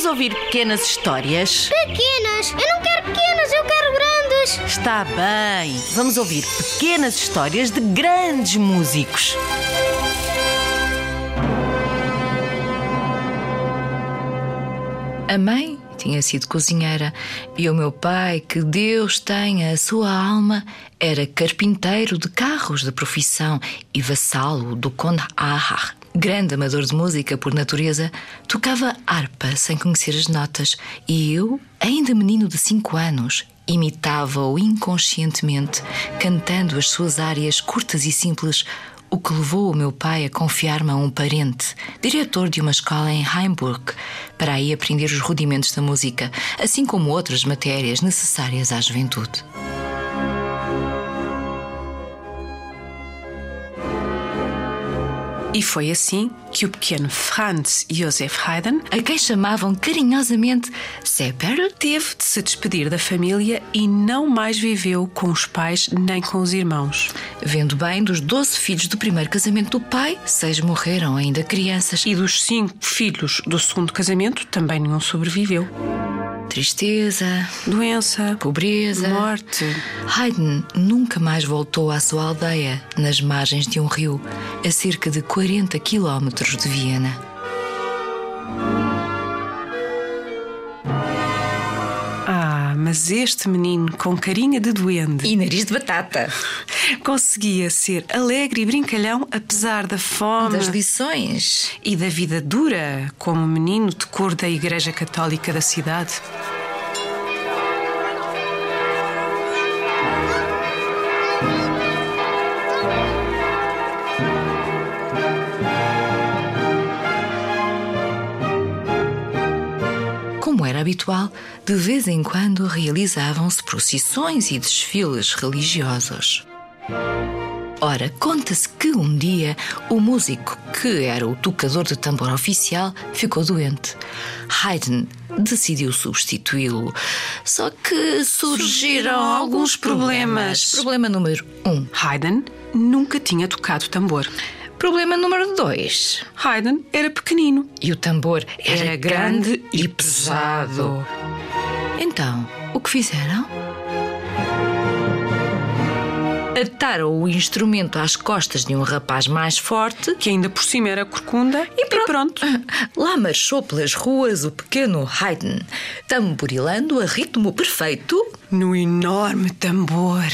Vamos ouvir pequenas histórias? Pequenas! Eu não quero pequenas, eu quero grandes! Está bem. Vamos ouvir pequenas histórias de grandes músicos. A mãe tinha sido cozinheira e o meu pai, que Deus tenha a sua alma, era carpinteiro de carros de profissão e vassalo do Conde Ahar. Grande amador de música por natureza, tocava harpa sem conhecer as notas e eu, ainda menino de cinco anos, imitava-o inconscientemente, cantando as suas áreas curtas e simples, o que levou o meu pai a confiar-me a um parente, diretor de uma escola em Heimburg, para aí aprender os rudimentos da música, assim como outras matérias necessárias à juventude. E foi assim que o pequeno Franz Josef Haydn, A quem chamavam carinhosamente Seper, teve de se despedir da família e não mais viveu com os pais nem com os irmãos. vendo bem dos doze filhos do primeiro casamento do pai, seis morreram ainda crianças. E dos cinco filhos do segundo casamento, também nenhum sobreviveu. Tristeza, Doença, pobreza. morte. Haydn nunca mais voltou à sua aldeia, nas margens de um rio, a cerca de 40 quilómetros de Viena. Mas este menino com carinha de duende E nariz de batata. conseguia ser alegre e brincalhão apesar da fome Das lições. e da vida dura, como menino de cor da Igreja Católica da cidade. Habitual, de vez em quando realizavam-se procissões e desfiles religiosos. Ora, conta-se que um dia o músico, que era o tocador de tambor oficial, ficou doente. Haydn decidiu substituí-lo. Só que surgiram alguns problemas. Problema número um. Haydn nunca tinha tocado tambor. Problema número dois. Haydn era pequenino. E o tambor era, Era grande e pesado. Então, o que fizeram? Ataram o instrumento às costas de um rapaz mais forte que ainda por cima era corcunda e pronto. Lá marchou pelas ruas o pequeno Haydn, tamborilando a ritmo perfeito. No enorme tambor.